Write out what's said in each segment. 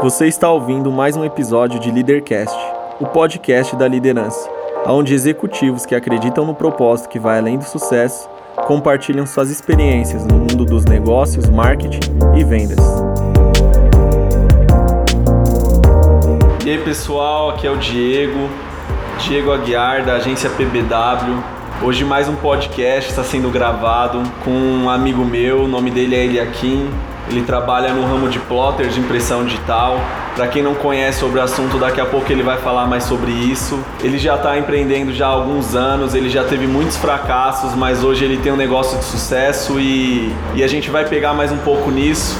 Você está ouvindo mais um episódio de Leadercast, o podcast da liderança, onde executivos que acreditam no propósito que vai além do sucesso compartilham suas experiências no mundo dos negócios, marketing e vendas. E aí pessoal, aqui é o Diego, Diego Aguiar da agência PBW. Hoje mais um podcast está sendo gravado com um amigo meu, o nome dele é Eliakim. Ele trabalha no ramo de plotter de impressão digital. Para quem não conhece sobre o assunto, daqui a pouco ele vai falar mais sobre isso. Ele já está empreendendo já há alguns anos, ele já teve muitos fracassos, mas hoje ele tem um negócio de sucesso e, e a gente vai pegar mais um pouco nisso.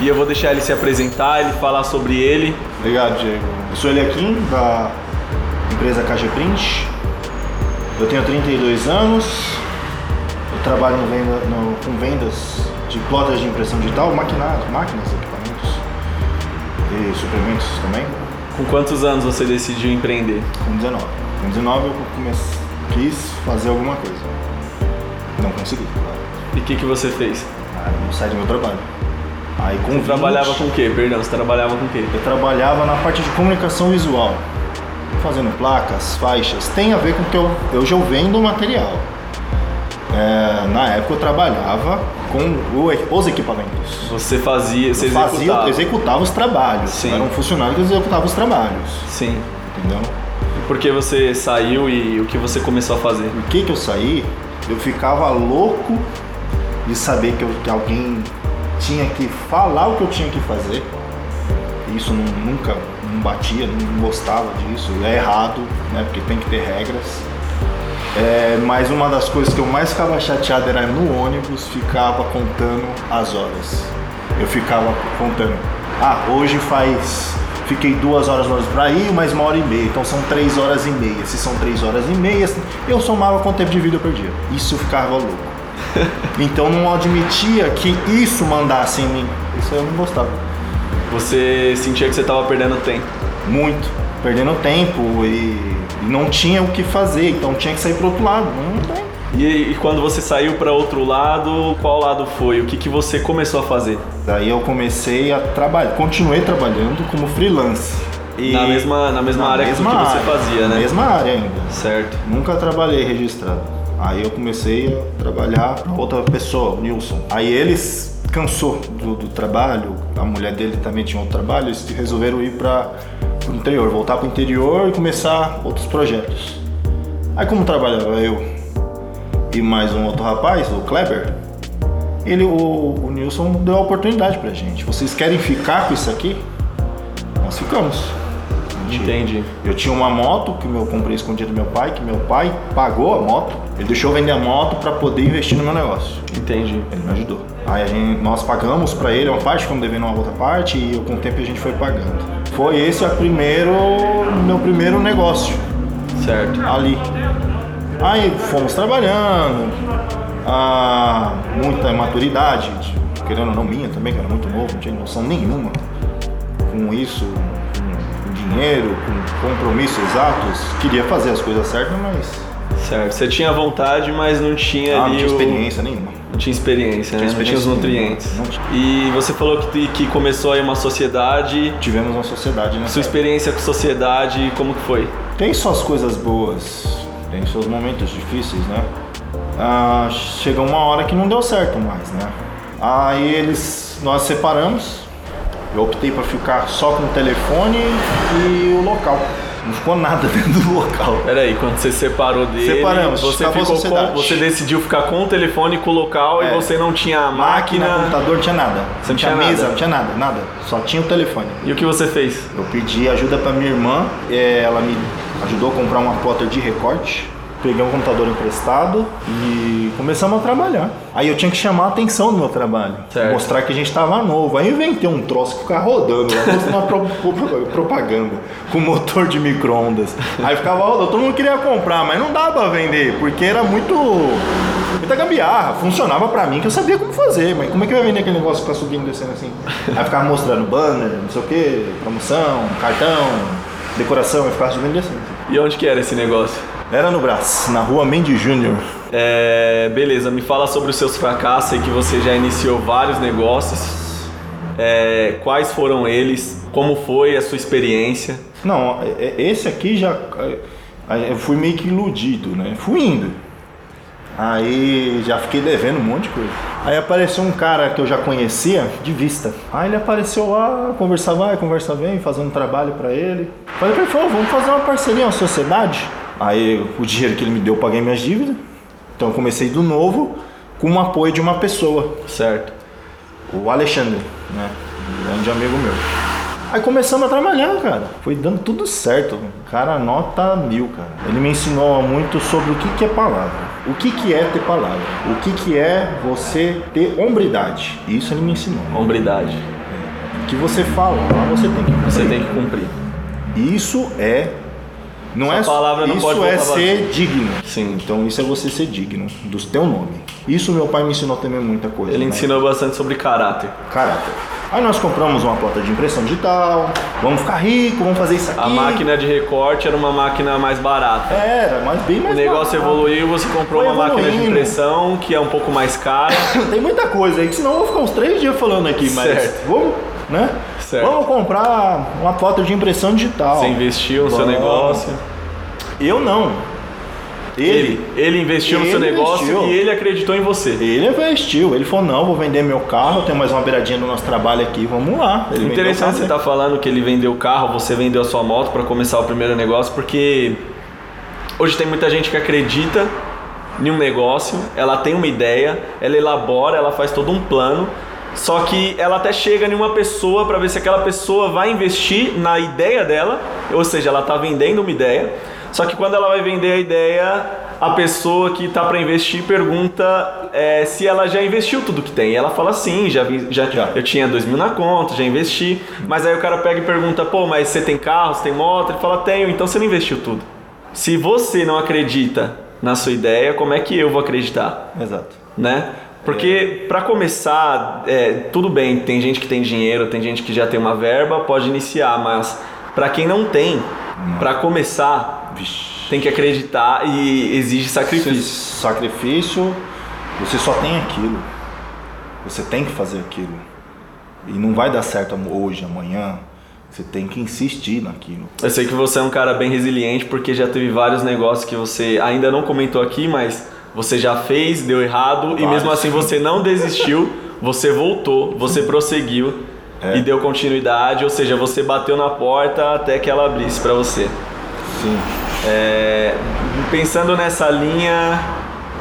E eu vou deixar ele se apresentar, ele falar sobre ele. Obrigado, Diego. Eu sou Eliakim, da empresa KG Print. Eu tenho 32 anos. Eu trabalho no venda, no, com vendas de plotters de impressão digital, maquinários, máquinas, equipamentos e suplementos também. Com quantos anos você decidiu empreender? Com 19. Com 19 eu comecei, quis fazer alguma coisa. Não consegui. E o que, que você fez? Ah, não saí do meu trabalho. Aí com Você 20, trabalhava com o quê? Perdão, você trabalhava com o quê? Eu trabalhava na parte de comunicação visual, fazendo placas, faixas. Tem a ver com que eu, eu vendo material. É, na época eu trabalhava com o- os equipamentos. Você fazia, você Eu fazia, executava. executava os trabalhos. Sim. Eu era um funcionário que executava os trabalhos. Sim. Entendeu? E por que você saiu e o que você começou a fazer? Por que, que eu saí? Eu ficava louco de saber que, eu- que alguém tinha que falar o que eu tinha que fazer. Isso não- nunca não batia, não gostava disso. É errado, né? Porque tem que ter regras. É, mas uma das coisas que eu mais ficava chateado era no ônibus, ficava contando as horas. Eu ficava contando. Ah, hoje faz. Fiquei duas horas ônibus pra ir, mais uma hora e meia. Então são três horas e meia. Se são três horas e meia, eu somava quanto tempo de vida eu perdia. Isso ficava louco. Então não admitia que isso mandasse em mim. Isso eu não gostava. Você sentia que você estava perdendo tempo. Muito. Perdendo tempo e não tinha o que fazer. Então tinha que sair pro outro lado. Não tem. E, e quando você saiu para outro lado, qual lado foi? O que, que você começou a fazer? Daí eu comecei a trabalhar, continuei trabalhando como freelance. E Na mesma- na mesma área que mesma que você área, fazia, né? Na mesma área ainda. Certo. Nunca trabalhei registrado. Aí eu comecei a trabalhar para outra pessoa, o Nilson. Aí eles cansou do, do trabalho, a mulher dele também tinha outro trabalho, eles resolveram ir para o interior, voltar para o interior e começar outros projetos. Aí como trabalhava eu e mais um outro rapaz, o Kleber, ele, o, o Nilson deu a oportunidade pra gente. Vocês querem ficar com isso aqui? Nós ficamos. Entendi. Eu tinha uma moto que eu comprei escondido do meu pai, que meu pai pagou a moto. Ele deixou eu vender a moto para poder investir no meu negócio. Entendi. Ele me ajudou. Aí a gente, nós pagamos para ele uma parte, ficamos devendo uma outra parte e com o tempo a gente foi pagando. Foi esse o primeiro, meu primeiro negócio Certo. ali. Aí fomos trabalhando, ah, muita maturidade, querendo ou não minha também, que era muito novo, não tinha noção nenhuma com isso, dinheiro, com compromissos exatos. Queria fazer as coisas certas, mas Certo. Você tinha vontade, mas não tinha ah, não ali tinha o- experiência nenhuma. Não tinha experiência, né? Não tinha Não tinha os experiência nutrientes. não. E você falou que, que começou aí uma sociedade. Tivemos uma sociedade, né? Sua experiência com sociedade, como que foi? Tem suas coisas boas, tem seus momentos difíceis, né? Ah, chegou uma hora que não deu certo mais, né? Aí eles, nós separamos. Eu optei por ficar só com o telefone e o local. Não ficou nada dentro do local. Peraí, quando você separou dele, Separamos, você ficou com, você decidiu ficar com o telefone e com o local É. e você não tinha a Máquina, máquina. computador, tinha nada. Você não tinha tinha mesa, nada? não tinha nada, nada. Só tinha o telefone. E o que você fez? Eu pedi ajuda pra minha irmã, eh, ela me ajudou a comprar uma plotter de recorte. Peguei um computador emprestado e começamos a trabalhar. Aí eu tinha que chamar a atenção do meu trabalho. Certo. Mostrar que a gente tava novo. Aí eu inventei um troço que ficava rodando uma pro- pro- propaganda com motor de micro-ondas. Aí ficava rodando, todo mundo queria comprar, mas não dava pra vender, porque era muito. Muita gambiarra, funcionava pra mim que eu sabia como fazer, mas como é que vai vender aquele negócio que tá subindo e descendo assim? Aí ficava mostrando banner, não sei o que, promoção, cartão, decoração, eu ficava subindo e descendo. E onde que era esse negócio? Era no Brás, na rua Mendes Júnior. É, beleza, me fala sobre os seus fracassos aí que você já iniciou vários negócios. É, quais foram eles? Como foi a sua experiência? Não, é- é- esse aqui já. é, Eu fui meio que iludido, né? Fui indo. Aí já fiquei devendo um monte de coisa. Aí apareceu um cara que eu já conhecia de vista. Aí ele apareceu lá, conversa vai, conversa vem, fazendo trabalho pra ele. Falei pra ele, vamos fazer uma parceria, uma sociedade. Aí o dinheiro que ele me deu, eu paguei minhas dívidas. Então eu comecei do novo com o apoio de uma pessoa, Certo. o Alexandre, né? Um grande amigo meu. Aí começamos a trabalhar, cara. Foi dando tudo certo. Cara, nota mil, cara. Ele me ensinou muito sobre o que, que é palavra. O que, que é ter palavra. O que, que é você ter hombridade. Isso ele me ensinou. Hombridade. O que você fala, você tem que Você tem que cumprir. Isso é. Não Sua é palavra não isso pode é ser digno. Sim. Então isso é você ser digno do teu nome. Isso meu pai me ensinou também muita coisa. Ele né? ensinou bastante sobre caráter. caráter. Aí nós compramos uma plota de impressão digital, vamos ficar rico, vamos fazer isso aqui. A máquina de recorte era uma máquina mais barata. Era, mas bem O mais negócio barato. evoluiu, você comprou Foi uma máquina de impressão que é um pouco mais cara. Tem muita coisa aí, que senão eu vou ficar uns três dias falando aqui, mas Certo. vamos, né? Certo. Vamos comprar uma plota de impressão digital. Você investiu no seu negócio. Eu não. Ele. Ele investiu no seu Ele negócio investiu. e ele acreditou em você. Ele investiu, ele falou, não, vou vender meu carro, tem mais uma beiradinha do nosso trabalho aqui, vamos lá. Ele Interessante você estar falando que ele vendeu o carro, você vendeu a sua moto para começar o primeiro negócio, porque hoje tem muita gente que acredita em um negócio, ela tem uma ideia, ela elabora, ela faz todo um plano, só que ela até chega em uma pessoa para ver se aquela pessoa vai investir na ideia dela, ou seja, ela está vendendo uma ideia, só que quando ela vai vender a ideia, a pessoa que está para investir pergunta é, se ela já investiu tudo que tem. E ela fala sim, já, vi- já, Já. eu tinha dois mil na conta, já investi. Mas aí o cara pega e pergunta, pô, mas você tem carro, você tem moto? Ele fala, tenho, então você não investiu tudo. Se você não acredita na sua ideia, como é que eu vou acreditar? Exato. né? Porque para começar, é, tudo bem, tem gente que tem dinheiro, tem gente que já tem uma verba, pode iniciar, mas para quem não tem, para começar, Vixe. tem que acreditar e exige sacrifício. sacrifício, você só tem aquilo. Você tem que fazer aquilo. E não vai dar certo hoje, amanhã. Você tem que insistir naquilo. Eu sei que você é um cara bem resiliente porque já teve vários negócios que você ainda não comentou aqui, mas você já fez, deu errado e Vários. mesmo assim você não desistiu, você voltou, você prosseguiu É. e deu continuidade, ou seja, você bateu na porta até que ela abrisse para você. Sim. É, pensando nessa linha,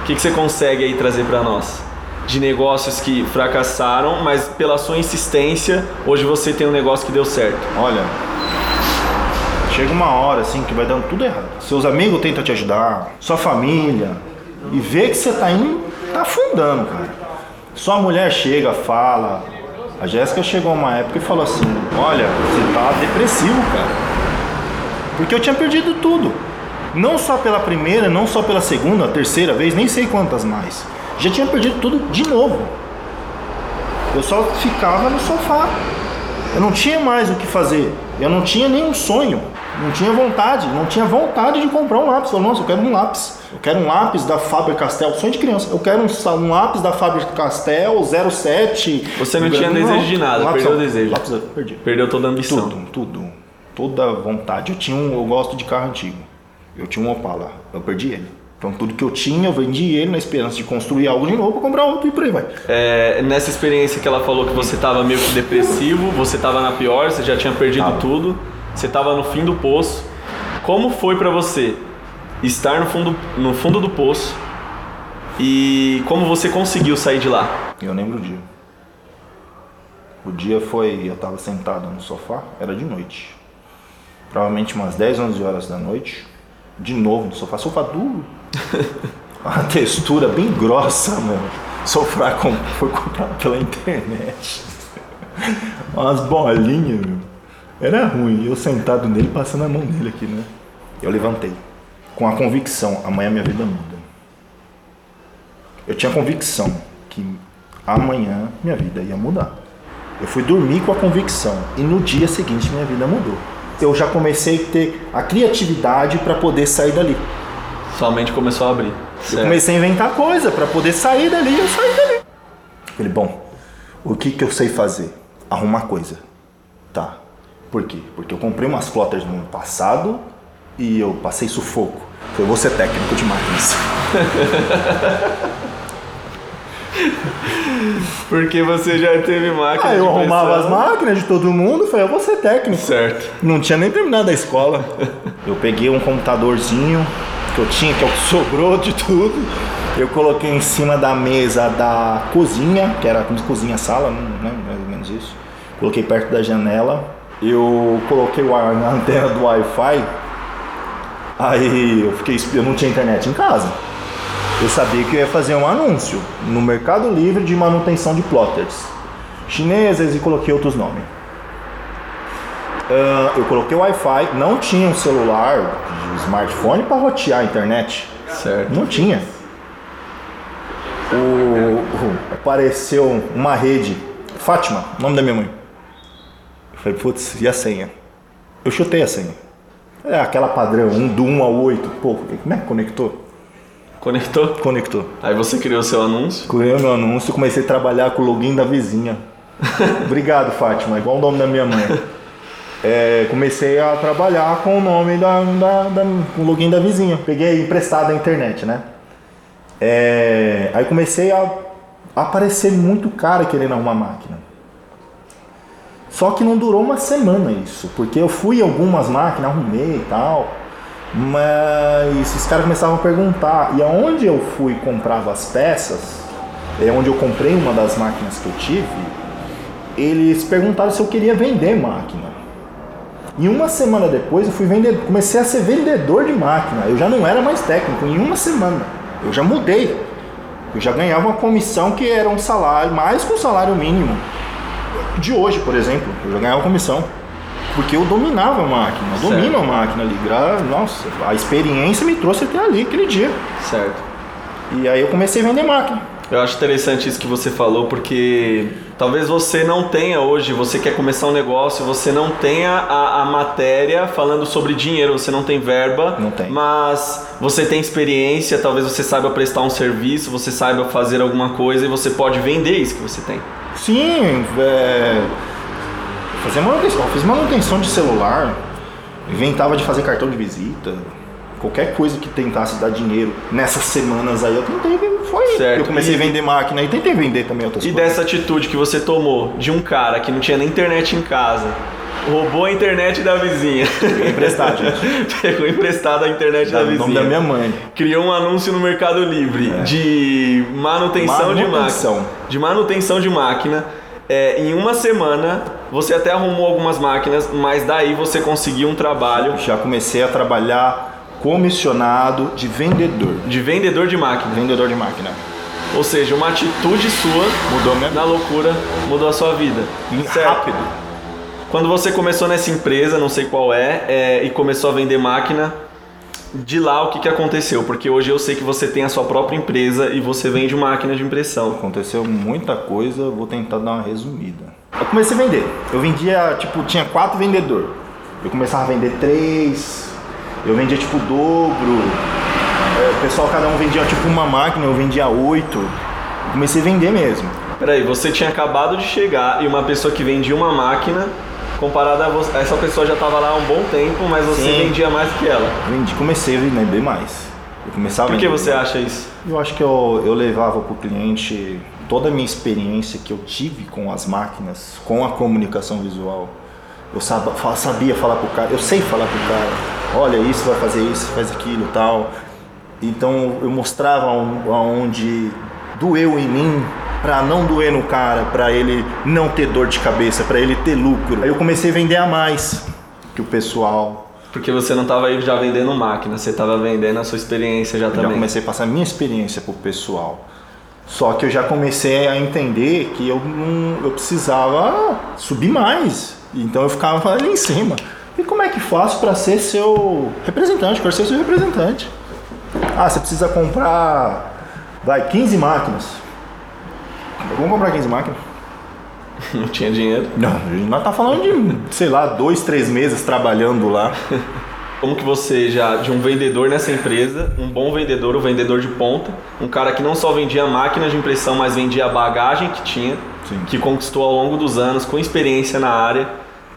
o que, que você consegue aí trazer para nós? De negócios que fracassaram, mas pela sua insistência, hoje você tem um negócio que deu certo. Olha, chega uma hora assim que vai dando tudo errado. Seus amigos tentam te ajudar, sua família, e vê que você tá indo, tá afundando, cara. Sua mulher chega, fala. A Jéssica chegou uma época e falou assim: Olha, você tá depressivo, cara. Porque eu tinha perdido tudo. Não só pela primeira, não só pela segunda, terceira vez, nem sei quantas mais. Já tinha perdido tudo de novo. Eu só ficava no sofá. Eu não tinha mais o que fazer. Eu não tinha nenhum sonho. Não tinha vontade. Não tinha vontade de comprar um lápis. Falei, nossa, eu quero um lápis. Eu quero um lápis da Faber-Castell. Sonho de criança. Eu quero um, um lápis da Faber-Castell 07. Você não tinha desejo de nada, lápis, perdeu o desejo. Lápis, perdi. Perdeu toda a ambição. Tudo, tudo. Toda vontade. Eu tinha um, eu gosto de carro antigo. Eu tinha um Opala. Eu perdi ele. Então tudo que eu tinha, eu vendi ele na esperança de construir algo de novo para comprar outro e por aí vai. É, nessa experiência que ela falou que você estava meio que depressivo, você estava na pior, você já tinha perdido Tava. tudo, você estava no fim do poço. Como foi pra você estar no fundo, no fundo do poço e como você conseguiu sair de lá? Eu lembro o dia. O dia foi, eu tava sentado no sofá, era de noite. Provavelmente umas 10, 11 horas da noite. De novo no sofá, sofá duro. Uma textura bem grossa, meu. Sofá com, foi comprado pela internet. Umas bolinhas, meu. Era ruim. Eu sentado nele, passando a mão nele aqui, né? Eu levantei. Com a convicção, amanhã minha vida muda. Eu tinha convicção que amanhã minha vida ia mudar. Eu fui dormir com a convicção e no dia seguinte minha vida mudou. Eu já comecei a ter a criatividade para poder sair dali. Sua mente começou a abrir. Eu Certo. comecei a inventar coisa para poder sair dali, eu saí dali. Falei, bom, o que que eu sei fazer? arrumar coisa. Tá. Por quê? Porque eu comprei umas plotters no ano passado e eu passei sufoco. Vou ser técnico de máquinas. Porque você já teve máquina. Ah, eu de arrumava as impressão. máquinas de todo mundo falei, eu vou ser técnico. Certo. Não tinha nem terminado a escola. Eu peguei um computadorzinho que eu tinha, que é o que sobrou de tudo. Eu coloquei em cima da mesa da cozinha, que era como cozinha-sala, né? mais ou menos isso. Coloquei perto da janela. Eu coloquei o ar na antena do Wi-Fi. Aí eu fiquei, eu não tinha internet em casa. Eu sabia que eu ia fazer um anúncio no Mercado Livre de manutenção de plotters chinesas e coloquei outros nomes. Ah, eu coloquei o Wi-Fi, não tinha um celular, um smartphone para rotear a internet. Certo. Não tinha. O- apareceu uma rede, Fátima, nome da minha mãe. Eu falei, putz, e a senha? Eu chutei a senha. É aquela padrão, um, do 1 ao 8. Pô, como é que conectou? Conectou? Conectou. Aí você criou seu anúncio. Criei meu anúncio e comecei a trabalhar com o login da vizinha. Obrigado, Fátima, igual o nome da minha mãe. É, comecei a trabalhar com o nome da, da, da- com o login da vizinha. Peguei emprestado a internet, né? É, aí comecei a aparecer muito cara querendo arrumar máquina. Só que não durou uma semana isso, porque eu fui algumas máquinas, arrumei e tal, mas os caras começavam a perguntar, e aonde eu fui comprava as peças, é onde eu comprei uma das máquinas que eu tive, eles perguntaram se eu queria vender máquina. E uma semana depois eu fui vender, comecei a ser vendedor de máquina. Eu já não era mais técnico, em uma semana. Eu já mudei. Eu já ganhava uma comissão que era um salário, mais que um salário mínimo. De hoje, por exemplo, eu já ganhava comissão. Porque eu dominava a máquina, eu domino a máquina ali. gra- Nossa, a experiência me trouxe até ali aquele dia. Certo. E aí eu comecei a vender máquina. Eu acho interessante isso que você falou, porque talvez você não tenha hoje, você quer começar um negócio, você não tenha a, a matéria falando sobre dinheiro, você não tem verba, Não tem. mas você tem experiência, talvez você saiba prestar um serviço, você saiba fazer alguma coisa e você pode vender isso que você tem. Sim, é... fazer manutenção. Eu fiz manutenção de celular, inventava de fazer cartão de visita, qualquer coisa que tentasse dar dinheiro. Nessas semanas aí eu tentei, foi. Certo. Eu comecei E- a vender máquina e tentei vender também outras E coisas. dessa atitude que você tomou de um cara que não tinha nem internet em casa, roubou a internet da vizinha, Emprestado, gente. pegou emprestado a internet da, o vizinha, nome da minha mãe. criou um anúncio no Mercado Livre de manutenção, de Manutenção. máquina, de manutenção de máquina. É, em uma semana você até arrumou algumas máquinas, mas daí você conseguiu um trabalho Já comecei a trabalhar comissionado de vendedor. de vendedor de máquina. Vendedor de máquina. Ou seja, uma atitude sua Mudou minha na loucura mudou a sua vida. Certo? Rápido. Quando você começou nessa empresa, não sei qual é, é, e começou a vender máquina, de lá o que, que aconteceu? Porque hoje eu sei que você tem a sua própria empresa e você vende máquina de impressão. Aconteceu muita coisa, vou tentar dar uma resumida. Eu comecei a vender. Eu vendia, tipo, tinha quatro vendedores. Eu começava a vender três, eu vendia tipo dobro. É, o pessoal, cada um vendia tipo uma máquina, eu vendia oito. Eu comecei a vender mesmo. Peraí, você tinha acabado de chegar e uma pessoa que vendia uma máquina, comparada a você, essa pessoa já estava lá há um bom tempo, mas você Sim. vendia mais que ela. Vendi, comecei a vender mais. Eu começava Por que você acha isso? Eu acho que eu, eu levava para o cliente toda a minha experiência que eu tive com as máquinas, com a comunicação visual. Eu sab- fa- sabia falar pro cara, eu sei falar pro cara, olha, isso vai fazer isso, faz aquilo tal. Então eu mostrava aon- aonde doeu em mim para não doer no cara, para ele não ter dor de cabeça, para ele ter lucro. Aí eu comecei a vender a mais que o pessoal. Porque você não estava aí já vendendo máquina, você estava vendendo a sua experiência já Eu já também. comecei a passar a minha experiência pro pessoal. Só que eu já comecei a entender que eu não, eu precisava subir mais. Então eu ficava ali em cima. E como é que faço para ser seu representante? Quero ser seu representante. Ah, você precisa comprar, vai, 15 máquinas. Vamos comprar 15 máquinas? Não tinha dinheiro. Não, a gente nós tá falando de, sei lá, dois, três meses trabalhando lá. como que você já, de um vendedor nessa empresa, um bom vendedor, um vendedor de ponta, um cara que não só vendia máquina de impressão, mas vendia a bagagem que tinha, Sim. que conquistou ao longo dos anos, com experiência na área,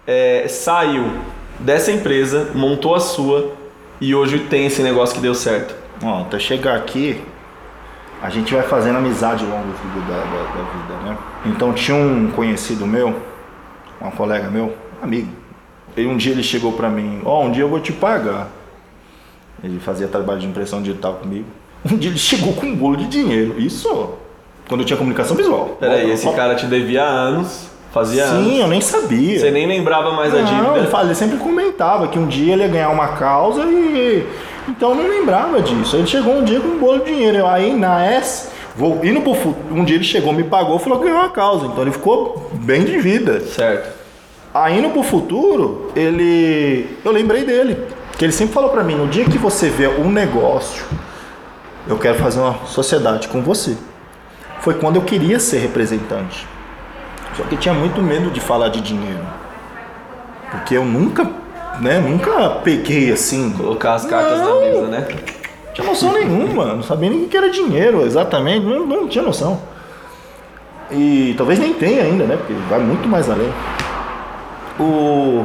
é, saiu dessa empresa, montou a sua e hoje tem esse negócio que deu certo. Ó, até chegar aqui, a gente vai fazendo amizade ao longo da, da, da vida, né? Então tinha um conhecido meu, um colega meu, amigo. E um dia ele chegou pra mim, ó, um dia eu vou te pagar. Ele fazia trabalho de impressão digital comigo. Um dia ele chegou com um bolo de dinheiro. Isso quando eu tinha comunicação visual. Peraí, Ó, esse ó, cara te devia anos, fazia Sim, anos. eu nem sabia. Você nem lembrava mais a Não, ele, dívida. fala- ele sempre comentava que um dia ele ia ganhar uma causa e. Então eu não lembrava disso. Ele chegou um dia com um bolo de dinheiro. Eu aí na S, vou indo pro Um dia ele chegou, me pagou falou que ganhou uma causa. Então ele ficou bem de vida. Certo. Aí indo pro futuro, ele. Eu lembrei dele. Que ele sempre falou pra mim: no dia que você vê um negócio, eu quero fazer uma sociedade com você. Foi quando eu queria ser representante. Só que eu tinha muito medo de falar de dinheiro. Porque eu nunca, né, nunca peguei assim. Colocar as cartas na Não. mesa, né? Não tinha noção nenhuma, não sabia nem o que era dinheiro exatamente, não, não tinha noção. E talvez nem tenha ainda, né? Porque vai muito mais além. O...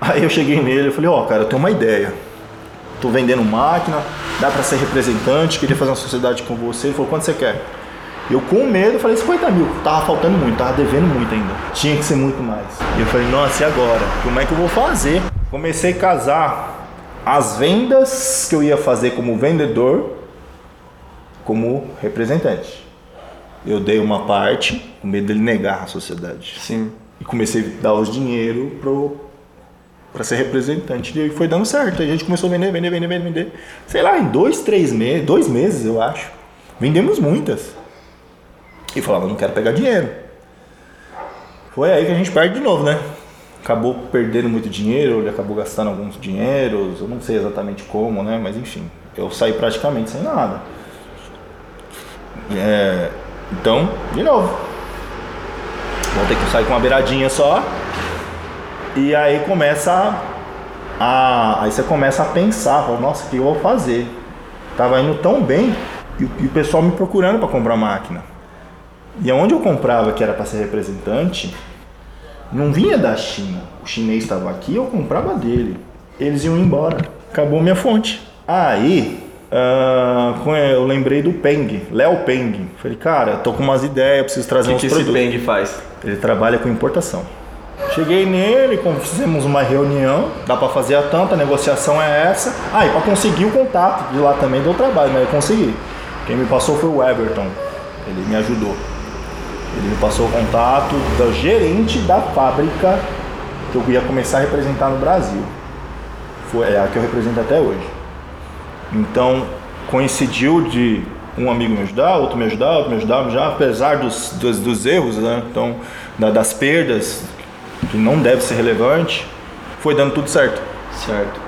Aí eu cheguei nele e falei, ó, cara, eu tenho uma ideia. Tô vendendo máquina, dá pra ser representante, queria fazer uma sociedade com você. Ele falou, quanto você quer? Eu com medo falei 50 mil, tava faltando muito, tava devendo muito ainda. Tinha que ser muito mais. E eu falei, nossa, e agora? Como é que eu vou fazer? Comecei a casar as vendas que eu ia fazer como vendedor como representante. Eu dei uma parte, com medo dele negar a sociedade. Sim. E comecei a dar os dinheiro pro para ser representante. E foi dando certo. A gente começou a vender, vender, vender, vender, vender. Sei lá, em dois, três meses, dois meses eu acho. Vendemos muitas. E falava, não quero pegar dinheiro. Foi aí que a gente perde de novo, né? Acabou perdendo muito dinheiro, ele acabou gastando alguns dinheiros, eu não sei exatamente como, né? Mas enfim, eu saí praticamente sem nada. É, então, de novo. Vou ter que sair com uma beiradinha só. E aí começa a, Aí você começa a pensar, fala, nossa, o que eu vou fazer? Tava indo tão bem e, e o pessoal me procurando para comprar máquina. E aonde eu comprava, que era para ser representante, não vinha da China. O chinês estava aqui, eu comprava dele. Eles iam embora. Acabou minha fonte. Aí, com- eu lembrei do Peng, Léo Peng. Falei, cara, tô com umas ideias, preciso O trazer que, uns que esse produtos. Peng faz? Ele trabalha com importação. Cheguei nele, fizemos uma reunião, dá para fazer a tanta, a negociação é essa. Ah, e para conseguir o contato de lá também deu trabalho, mas eu consegui. Quem me passou foi o Everton, ele me ajudou. Ele me passou o contato do gerente da fábrica que eu ia começar a representar no Brasil. Foi é a que eu represento até hoje. Então, coincidiu de um amigo me ajudar, outro me ajudar, outro me ajudar, já apesar dos, dos, dos erros, né? Então, da- das perdas, que não deve ser relevante, foi dando tudo certo. Certo.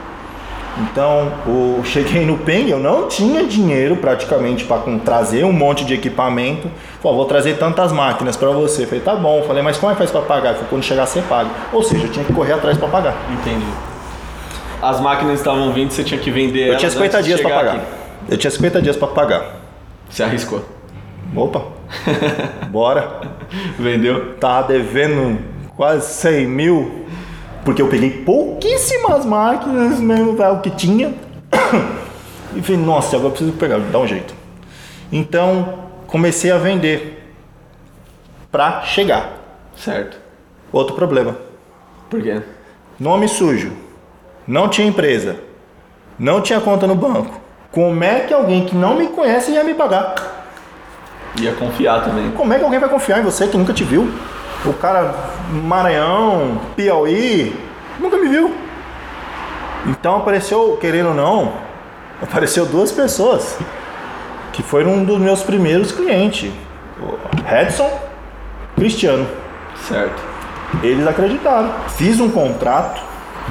Então, o, cheguei no Peng, eu não tinha dinheiro praticamente para trazer um monte de equipamento. Falei, vou trazer tantas máquinas para você. Falei, tá bom. Falei, mas como é que faz para pagar? Falei, quando chegar você paga. Ou seja, eu tinha que correr atrás para pagar. Entendi. As máquinas estavam vindo, você tinha que vender Eu tinha 50 antes de dias para pagar. aqui. Eu tinha 50 dias para pagar. Você arriscou. Opa, bora. Vendeu? Tava devendo quase 100 mil, porque eu peguei pouquíssimas máquinas mesmo, tá, o que tinha. E falei, nossa, agora eu preciso pegar, dar um jeito. Então, comecei a vender pra chegar. Certo. Outro problema, Por quê? nome sujo, não tinha empresa, não tinha conta no banco. Como é que alguém que não me conhece ia me pagar? Ia confiar também. Como é que alguém vai confiar em você que nunca te viu? O cara Maranhão, Piauí, nunca me viu. Então apareceu, querendo ou não, apareceu duas pessoas que foram um dos meus primeiros clientes. Redson, Cristiano. Certo. Eles acreditaram. Fiz um contrato,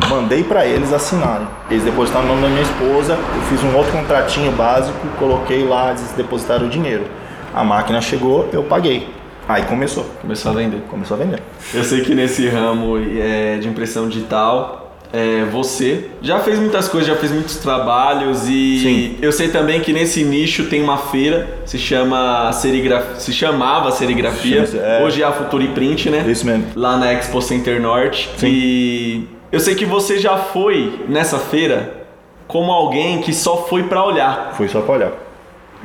mandei para eles assinarem. Eles depositaram o nome da minha esposa, eu fiz um outro contratinho básico, coloquei lá, eles depositaram o dinheiro. A máquina chegou, eu paguei. Aí começou. Começou a vender. Começou a vender. Eu sei que nesse ramo é, de impressão digital, é, você já fez muitas coisas, já fez muitos trabalhos e Sim. eu sei também que nesse nicho tem uma feira, se chama serigrafia, se chamava serigrafia, Sim, é. hoje é a Futuriprint, né? Isso mesmo. Lá na Expo Center Norte. Sim. E eu sei que você já foi nessa feira como alguém que só foi pra olhar, Foi só pra olhar.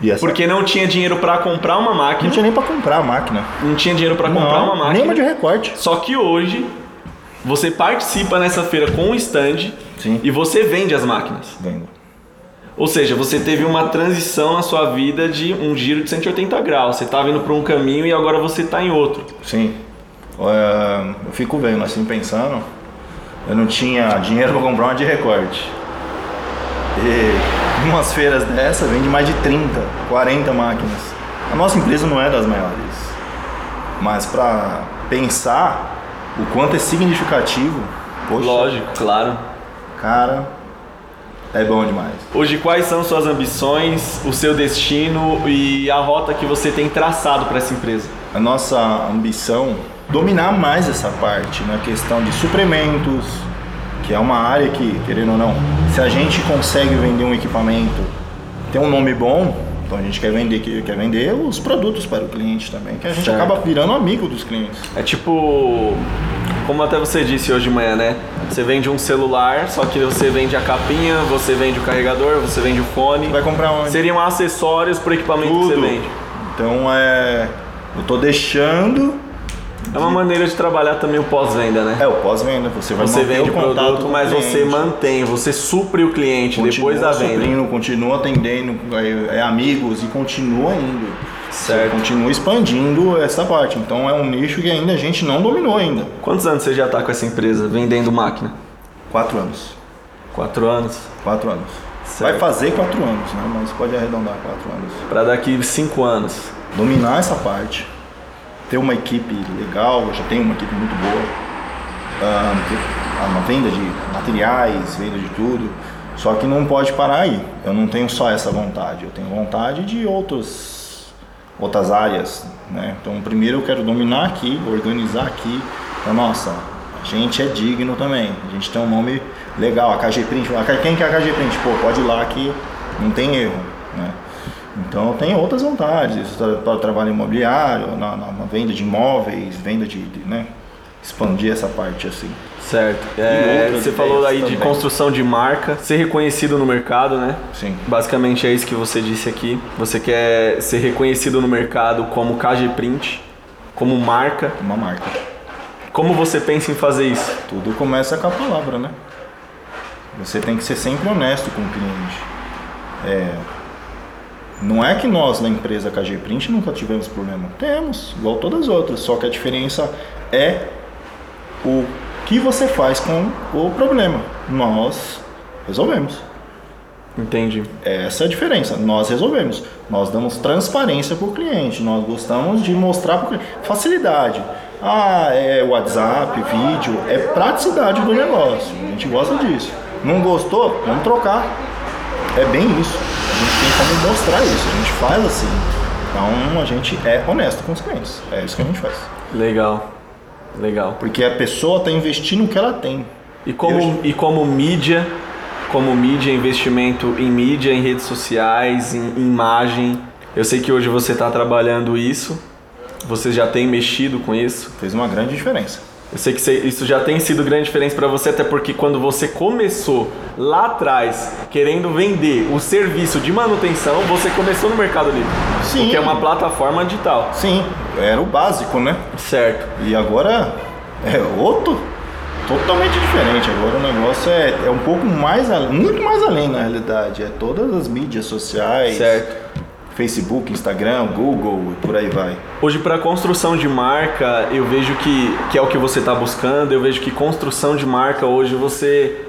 Essa... porque não tinha dinheiro pra comprar uma não máquina, tinha nem pra comprar a máquina. não tinha dinheiro pra comprar Não, uma máquina. Nem uma de recorte. Só que hoje você participa nessa feira com um stand Sim. e você vende as máquinas. Vendo. Ou seja, você teve uma transição na sua vida de um giro de 180 graus. Você estava indo para um caminho e agora você está em outro. Sim. Eu fico vendo assim, pensando. Eu não tinha dinheiro pra comprar uma de recorte. E umas feiras dessa vende mais de 30, 40 máquinas. A nossa empresa não é das maiores. Mas pra pensar o quanto é significativo, poxa, Lógico, claro. cara, é bom demais. Hoje, quais são suas ambições, o seu destino e a rota que você tem traçado para essa empresa? a nossa ambição dominar mais essa parte na questão de suprimentos, que é uma área que, querendo ou não, se a gente consegue vender um equipamento, tem um nome bom, então a gente quer vender, quer vender os produtos para o cliente também, que a gente Certo. acaba virando amigo dos clientes. É tipo, como até você disse hoje de manhã, né? Você vende um celular, só que você vende a capinha, você vende o carregador, você vende o fone. Vai comprar onde? Seriam acessórios para o equipamento que você Tudo. vende. Então é. Eu tô deixando. É uma maneira de trabalhar também o pós-venda, né? É o pós-venda. Você vai Você manter vende o produto, o mas você mantém, você supre o cliente Continua depois da venda. suprindo, continua atendendo é, é amigos e continua indo. Certo. Continua expandindo essa parte. Então é um nicho que ainda a gente não dominou ainda. Quantos anos você já está com essa empresa vendendo máquina? Quatro anos. Quatro anos. Quatro anos. Certo. Vai fazer quatro anos, né? Mas pode arredondar quatro anos. Para daqui cinco anos. Dominar essa parte. Ter uma equipe legal, já tenho uma equipe muito boa. Uma venda de materiais, venda de tudo. Só que não pode parar aí. Eu não tenho só essa vontade. Eu tenho vontade de outros, outras áreas. Né? Então, primeiro eu quero dominar aqui, organizar aqui. Então, nossa, a gente é digno também. A gente tem um nome legal. A KG Print. Quem que é a KG Print? Pô, pode ir lá que não tem erro. Né? Então eu tenho outras vontades, para o trabalho imobiliário, na, na- na venda de imóveis, venda de, de, né, expandir essa parte assim. Certo. É, você falou aí de também. construção de marca, ser reconhecido no mercado, né? Sim. Basicamente é isso que você disse aqui. Você quer ser reconhecido no mercado como KG Print, como marca. Uma marca. Como você pensa em fazer isso? Tudo começa com a palavra, né? Você tem que ser sempre honesto com o cliente. É, não é que nós na empresa KG Print nunca tivemos problema. Temos, igual todas as outras. Só que a diferença é o que você faz com o problema. Nós resolvemos. Entendi. Essa é a diferença. Nós resolvemos. Nós damos transparência para o cliente. Nós gostamos de mostrar para o cliente. Facilidade. Ah, é WhatsApp, vídeo. É praticidade do negócio. A gente gosta disso. Não gostou? Vamos trocar. É bem isso. A gente tem como mostrar isso. A gente faz assim. Então a gente é honesto com os clientes. É isso que a gente faz. Legal. Legal. Porque a pessoa está investindo o que ela tem. E como, Eu- e como mídia, como mídia, investimento em mídia, em redes sociais, em imagem. Eu sei que hoje você está trabalhando isso. Você já tem mexido com isso. Fez uma grande diferença. Eu sei que você- isso já tem sido grande diferença para você, até porque quando você começou lá atrás querendo vender o serviço de manutenção, você começou no Mercado Livre. Sim. Que é uma plataforma digital. Sim, era o básico, né? Certo. E agora é outro, totalmente diferente. Agora o negócio é, é um pouco mais, muito mais além na realidade. É todas as mídias sociais, Certo. Facebook, Instagram, Google e por aí vai. Hoje, para construção de marca, eu vejo que, que é o que você está buscando. Eu vejo que construção de marca hoje você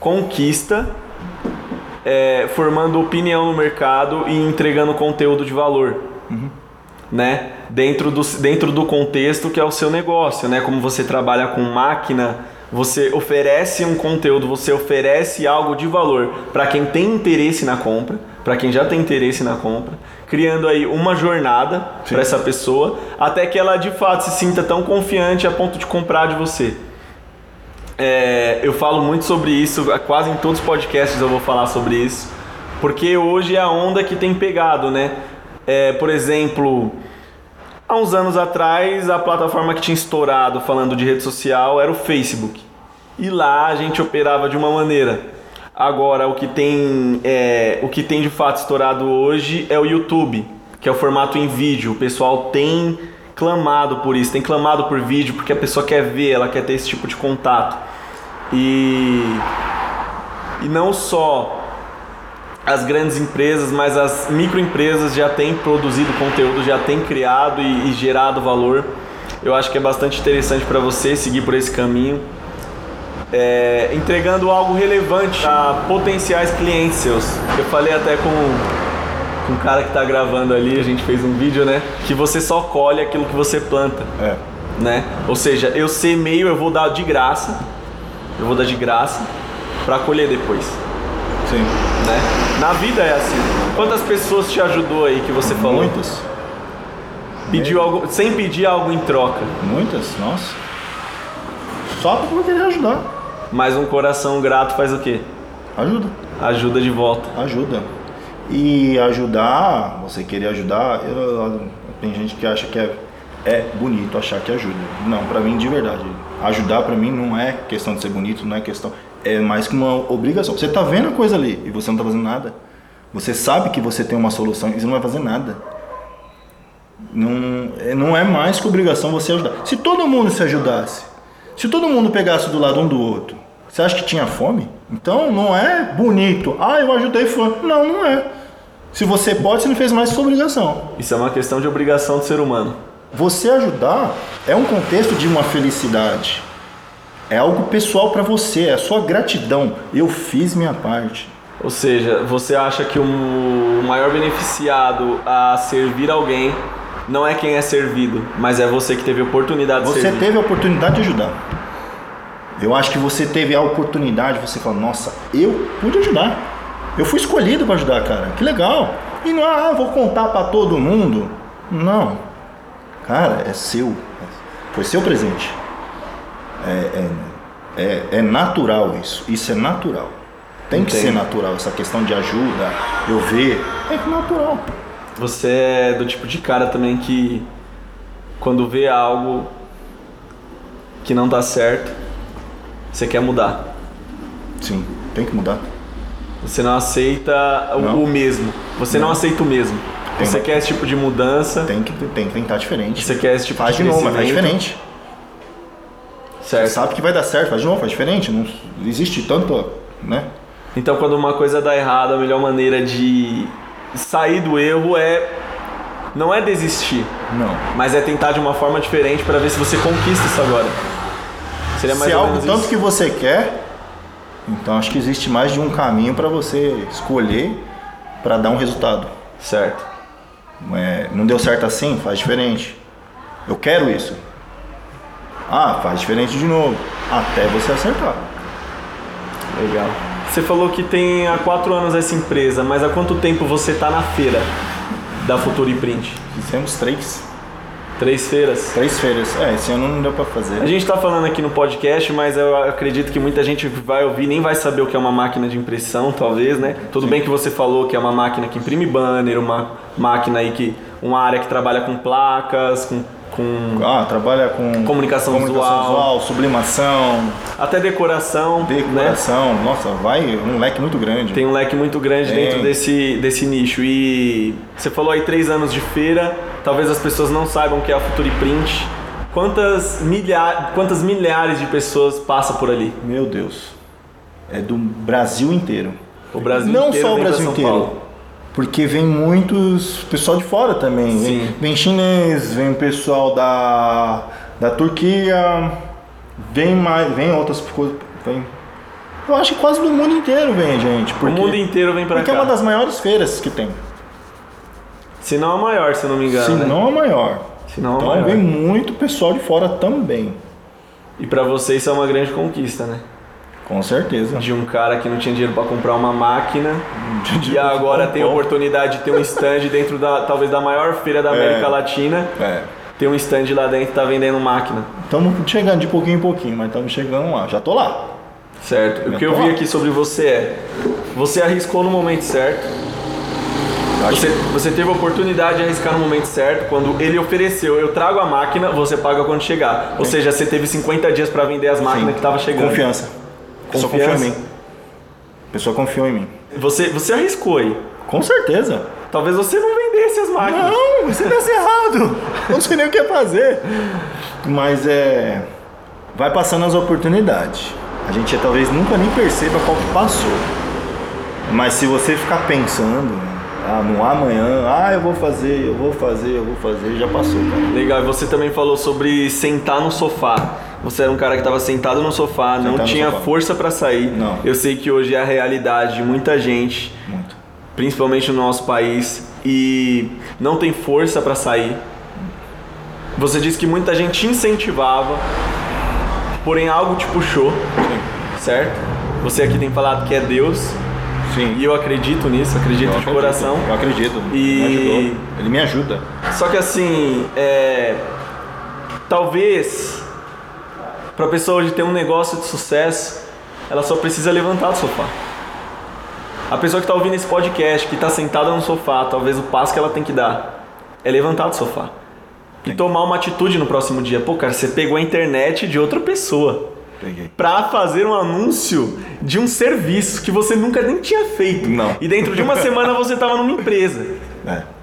conquista é, formando opinião no mercado e entregando conteúdo de valor. Né? Dentro, do, dentro do contexto que é o seu negócio, né? Como você trabalha com máquina, você oferece um conteúdo, você oferece algo de valor para quem tem interesse na compra, para quem já tem interesse na compra, criando aí uma jornada para essa pessoa, até que ela de fato se sinta tão confiante a ponto de comprar de você. É, eu falo muito sobre isso, quase em todos os podcasts eu vou falar sobre isso, porque hoje é a onda que tem pegado, né? É, por exemplo, há uns anos atrás a plataforma que tinha estourado falando de rede social era o Facebook. E lá a gente operava de uma maneira. Agora o que tem, é, o que tem de fato estourado hoje é o YouTube, que é o formato em vídeo. O pessoal tem clamado por isso, tem clamado por vídeo porque a pessoa quer ver, ela quer ter esse tipo de contato. E, e não só as grandes empresas, mas as microempresas já têm produzido conteúdo, já têm criado e, e gerado valor. Eu acho que é bastante interessante para você seguir por esse caminho, é, entregando algo relevante a potenciais clientes seus. Eu falei até com, um cara que está gravando ali, a gente fez um vídeo, né? Que você só colhe aquilo que você planta. É. Né? Ou seja, eu semeio, eu vou dar de graça eu vou dar de graça para colher depois. Sim. Né? Na vida é assim. Quantas pessoas te ajudou aí que você falou? Muitas. Pediu algo, sem pedir algo em troca. Muitas, nossa. Só porque eu querer ajudar. Mas um coração grato faz o quê? Ajuda. Ajuda de volta. Ajuda. E ajudar, você querer ajudar, eu, tem gente que acha que é, é bonito achar que ajuda. Não, pra mim de verdade. Ajudar para mim não é questão de ser bonito, não é questão. É mais que uma obrigação. Você tá vendo a coisa ali e você não tá fazendo nada. Você sabe que você tem uma solução e você não vai fazer nada. Não, é, não é mais que obrigação você ajudar. Se todo mundo se ajudasse, se todo mundo pegasse do lado um do outro, você acha que tinha fome? Então não é bonito. Ah, eu ajudei fulano. Não, não é. Se você pode, você não fez mais sua obrigação. Isso é uma questão de obrigação do ser humano. Você ajudar é um contexto de uma felicidade. É algo pessoal para você, é a sua gratidão. Eu fiz minha parte. Ou seja, você acha que o maior beneficiado a servir alguém não é quem é servido, mas é você que teve a oportunidade de você servir. Você teve a oportunidade de ajudar. Eu acho que você teve a oportunidade, você fala, nossa, eu pude ajudar. Eu fui escolhido para ajudar, cara. Que legal. E não, ah, vou contar para todo mundo. Não. Cara, é seu. Foi seu presente. É, é, é, é natural isso. Isso é natural. Tem Entendo. que ser natural. Essa questão de ajuda, eu ver, é natural. Você é do tipo de cara também que quando vê algo que não dá certo, você quer mudar. Sim, tem que mudar. Você não aceita não. o mesmo. Você não. não aceita o mesmo. Tem você quer esse tipo de mudança. Tem que, tem que tentar diferente. Você quer esse tipo faz de Faz de novo, mas faz diferente. Certo. Você sabe que vai dar certo, faz de novo, faz diferente. Não existe tanto, né? Então quando uma coisa dá errado, a melhor maneira de sair do erro é não é desistir. Não. Mas é tentar de uma forma diferente para ver se você conquista isso agora. Seria mais se é algo tanto isso. que você quer, então acho que existe mais de um caminho para você escolher para dar um resultado. Certo. É, não deu certo assim? Faz diferente. Eu quero isso. Ah, faz diferente de novo. Até você acertar. Legal. Você falou que tem há quatro anos essa empresa, mas há quanto tempo você está na feira da Futuri Print? Fizemos três. Três feiras? Três feiras. É, esse ano não deu para fazer. A gente está falando aqui no podcast, mas eu acredito que muita gente vai ouvir nem vai saber o que é uma máquina de impressão, talvez, né? Tudo Sim. bem que você falou que é uma máquina que imprime banner, uma máquina aí que uma área que trabalha com placas, com com ah, trabalha com comunicação, comunicação visual, visual, sublimação, até decoração. Decoração, né? nossa, vai um leque muito grande. Tem um leque muito grande Tem. dentro desse, desse nicho. E você falou aí três anos de feira, talvez as pessoas não saibam o que é a Futuri Print. Quantas, milha... Quantas milhares de pessoas passam por ali? Meu Deus. É do Brasil inteiro. O Brasil não inteiro. Só o Brasil inteiro. Paulo. Porque vem muitos pessoal de fora também. Vem, vem, chinês, vem pessoal da, da Turquia, vem mais, vem outras coisas. Vem, eu acho que quase do mundo inteiro vem gente. Porque, o mundo inteiro vem pra porque cá. Porque é uma das maiores feiras que tem. Se não a maior, se não me engano. Se né? não a maior. Se não a então maior. vem muito pessoal de fora também. E para vocês é uma grande conquista, né? Com certeza. De um cara que não tinha dinheiro para comprar uma máquina e agora tem a oportunidade de ter um stand dentro da talvez da maior feira da América é, Latina. É. tem um stand lá dentro que tá vendendo máquina. Estamos chegando de pouquinho em pouquinho, mas estamos chegando lá. Já tô lá. Certo. O Já que eu vi lá. aqui sobre você é, você arriscou no momento certo. Você, você teve a oportunidade de arriscar no momento certo. Quando ele ofereceu, eu trago a máquina, você paga quando chegar. Ou seja, você teve 50 dias para vender as máquinas Sim. que tava chegando. Confiança. A pessoa Confiança. confiou em mim. A pessoa confiou em mim. Você, você arriscou aí. Com certeza. Talvez você não vendesse as máquinas. Não, deve ser errado. Não sei nem o que fazer. Mas é. Vai passando as oportunidades. A gente talvez nunca nem perceba qual que passou. Mas se você ficar pensando, ah, no amanhã, ah, eu vou fazer, eu vou fazer, eu vou fazer, já passou, cara. Legal, e você também falou sobre sentar no sofá. Você era um cara que estava sentado no sofá, não Sentado no tinha sofá. força para sair. Não. Eu sei que hoje é a realidade de muita gente, Muito. principalmente no nosso país, e não tem força para sair. Você disse que muita gente te incentivava, porém algo te puxou, certo? Você aqui tem falado que é Deus, Sim. e eu acredito nisso, acredito Eu de coração. Eu acredito. E- Me. Ele me ajuda. Só que assim, é... talvez para a pessoa hoje ter um negócio de sucesso, ela só precisa levantar do sofá. A pessoa que está ouvindo esse podcast, que está sentada no sofá, talvez o passo que ela tem que dar é levantar do sofá. E tomar uma atitude no próximo dia. Pô, cara, você pegou a internet de outra pessoa para fazer um anúncio de um serviço que você nunca nem tinha feito. Não. E dentro de uma semana você estava numa empresa. É.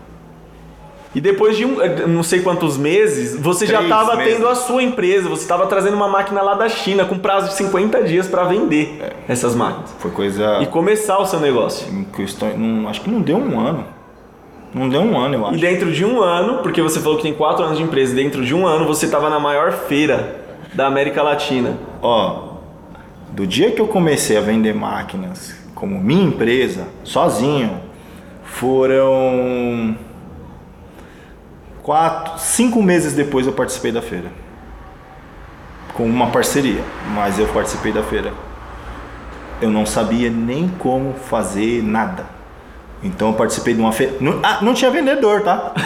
E depois de um, eh, não sei quantos meses, você já estava tendo a sua empresa, você estava trazendo uma máquina lá da China com prazo de 50 dias para vender essas máquinas Foi coisa. e começar o seu negócio. questão- não- acho que não deu um ano. Não deu um ano, eu E acho. dentro de um ano, porque você falou que tem 4 anos de empresa, dentro de um ano você estava na maior feira da América Latina. Ó, do dia que eu comecei a vender máquinas como minha empresa, sozinho, foram quatro, cinco meses depois eu participei da feira. Com uma parceria, mas eu participei da feira. Eu não sabia nem como fazer nada. Então eu participei de uma feira. Não, ah, não tinha vendedor, tá?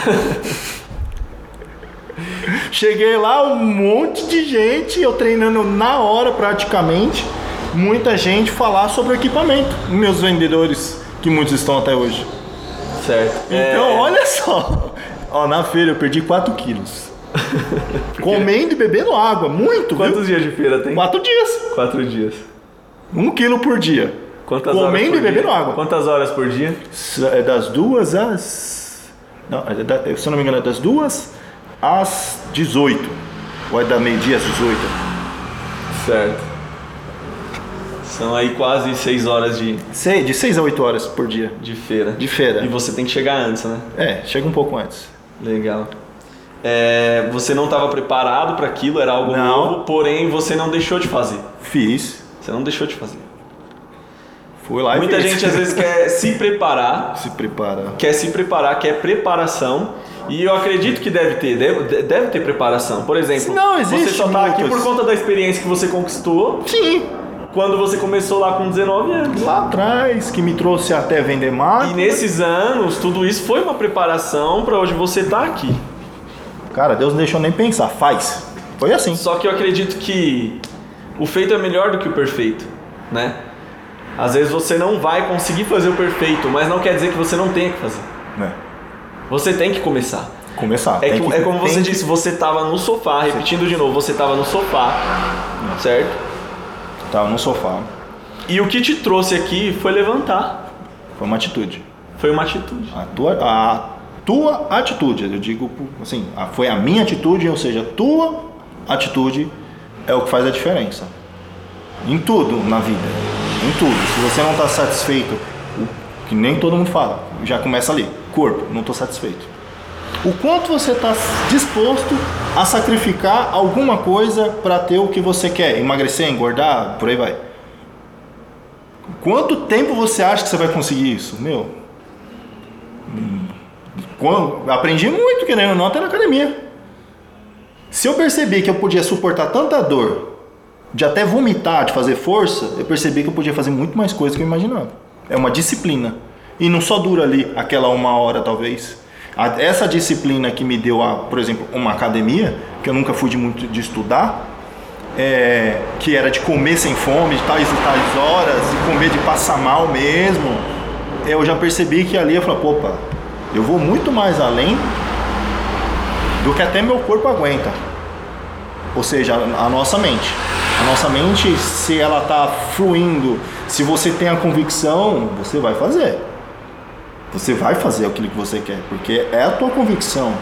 Cheguei lá, um monte de gente, eu treinando na hora praticamente. Muita gente falar sobre o equipamento. Meus vendedores, que muitos estão até hoje. Certo? Então, É, olha só. Ó, na feira eu perdi 4 quilos. Comendo e bebendo água, muito, Quantos dias de feira tem? viu? 4 dias. 4 dias. 1 quilo por dia. Quantas Comendo e bebendo dia? água. Quantas horas por dia? É das duas às. Não, é da- se eu não me engano, é das duas às 18. Ou é da meio-dia às 18? Certo. São aí quase 6 horas de, Sei, de 6 a 8 horas por dia. de feira. De feira. E você tem que chegar antes, né? É, chega um pouco antes. Legal. É, você não estava preparado para aquilo, era algo Não. novo, porém você não deixou de fazer. Fiz. Você não deixou de fazer. Fui lá e Muita fiz. gente às vezes quer se preparar, se prepara. quer se preparar, quer preparação. E eu acredito que deve ter, deve, deve ter preparação. Por exemplo, Não, existe você só tá aqui por conta da experiência que você conquistou Sim. Quando você começou lá com 19 anos. Lá atrás, que me trouxe até vender E máquina. nesses anos, tudo isso foi uma preparação para hoje você tá aqui. Cara, Deus não deixou nem pensar. Faz. Foi assim. Só que eu acredito que o feito é melhor do que o perfeito, né? Às vezes você não vai conseguir fazer o perfeito, mas não quer dizer que você não tenha que fazer. Né? Você tem que começar. Começar. É, que- que- é como você que- disse, você tava no sofá, repetindo de novo, você tava no sofá, certo? Tava no sofá. E o que te trouxe aqui foi levantar. Foi uma atitude. Foi uma atitude. A tua, a tua atitude, eu digo assim, a- foi a minha atitude, ou seja, a tua atitude é o que faz a diferença. Em tudo na vida. Em tudo. Se você não está satisfeito, que nem todo mundo fala, já começa ali. Corpo, não estou satisfeito. O quanto você está disposto a sacrificar alguma coisa para ter o que você quer? Emagrecer, engordar, por aí vai. Quanto tempo você acha que você vai conseguir isso? Meu, aprendi muito, querendo até na academia. Se eu percebi que eu podia suportar tanta dor, de até vomitar, de fazer força, eu percebi que eu podia fazer muito mais coisa do que eu imaginava. É uma disciplina. E não só dura ali aquela uma hora, talvez. Essa disciplina que me deu, a, por exemplo, uma academia, que eu nunca fui de muito de estudar, é, que era de comer sem fome, de tais e tais horas, e comer de passar mal mesmo, eu já percebi que ali eu falei, opa, eu vou muito mais além do que até meu corpo aguenta. Ou seja, a, nossa mente. A nossa mente, se ela tá fluindo, se você tem a convicção, você vai fazer. Você vai fazer aquilo que você quer, porque é a tua convicção.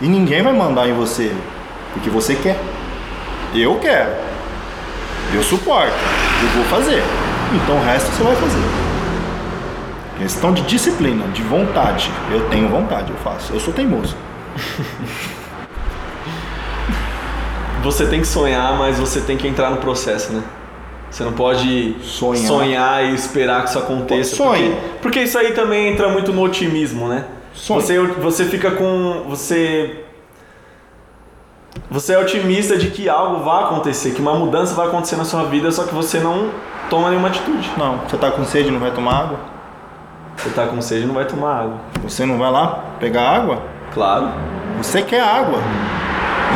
E ninguém vai mandar em você, porque você quer. Eu quero. Eu suporto. Eu vou fazer. Então o resto você vai fazer. Questão de disciplina, de vontade. Eu tenho vontade, eu faço. Eu sou teimoso. Você tem que sonhar, mas você tem que entrar no processo, né? Você não pode Sonhar. sonhar e esperar que isso aconteça. Sonhe. Porque, porque isso aí também entra muito no otimismo, né? Sonhe. Você, você fica com. Você. Você é otimista de que algo vai acontecer, que uma mudança vai acontecer na sua vida, só que você não toma nenhuma atitude. Não, você tá com sede e não vai tomar água? Você tá com sede e não vai tomar água. Você não vai lá pegar água? Claro. Você quer água.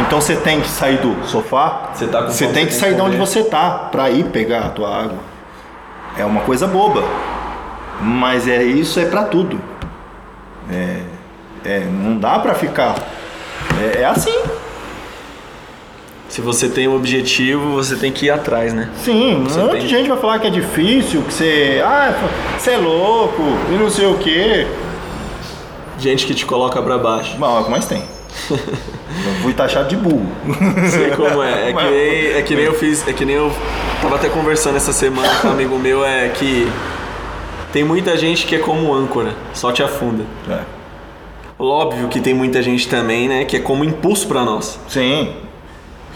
Então você tem que sair do sofá. Você tá Você tem que sair de onde você tá pra ir pegar a tua água. É uma coisa boba. Mas é isso é pra tudo. É, é, não dá pra ficar. É, é assim. Se você tem um objetivo, você tem que ir atrás, né? Sim, um monte tem- de gente vai falar que é difícil, que você. Ah, você é louco e não sei o quê. Gente que te coloca pra baixo. Bom, é mais tem. Fui taxado de burro. Sei como é. É que, nem, é que nem eu fiz. É que nem eu tava até conversando essa semana com um amigo meu, é que tem muita gente que é como âncora, só te afunda. É. Óbvio que tem muita gente também, né, que é como impulso pra nós. Sim.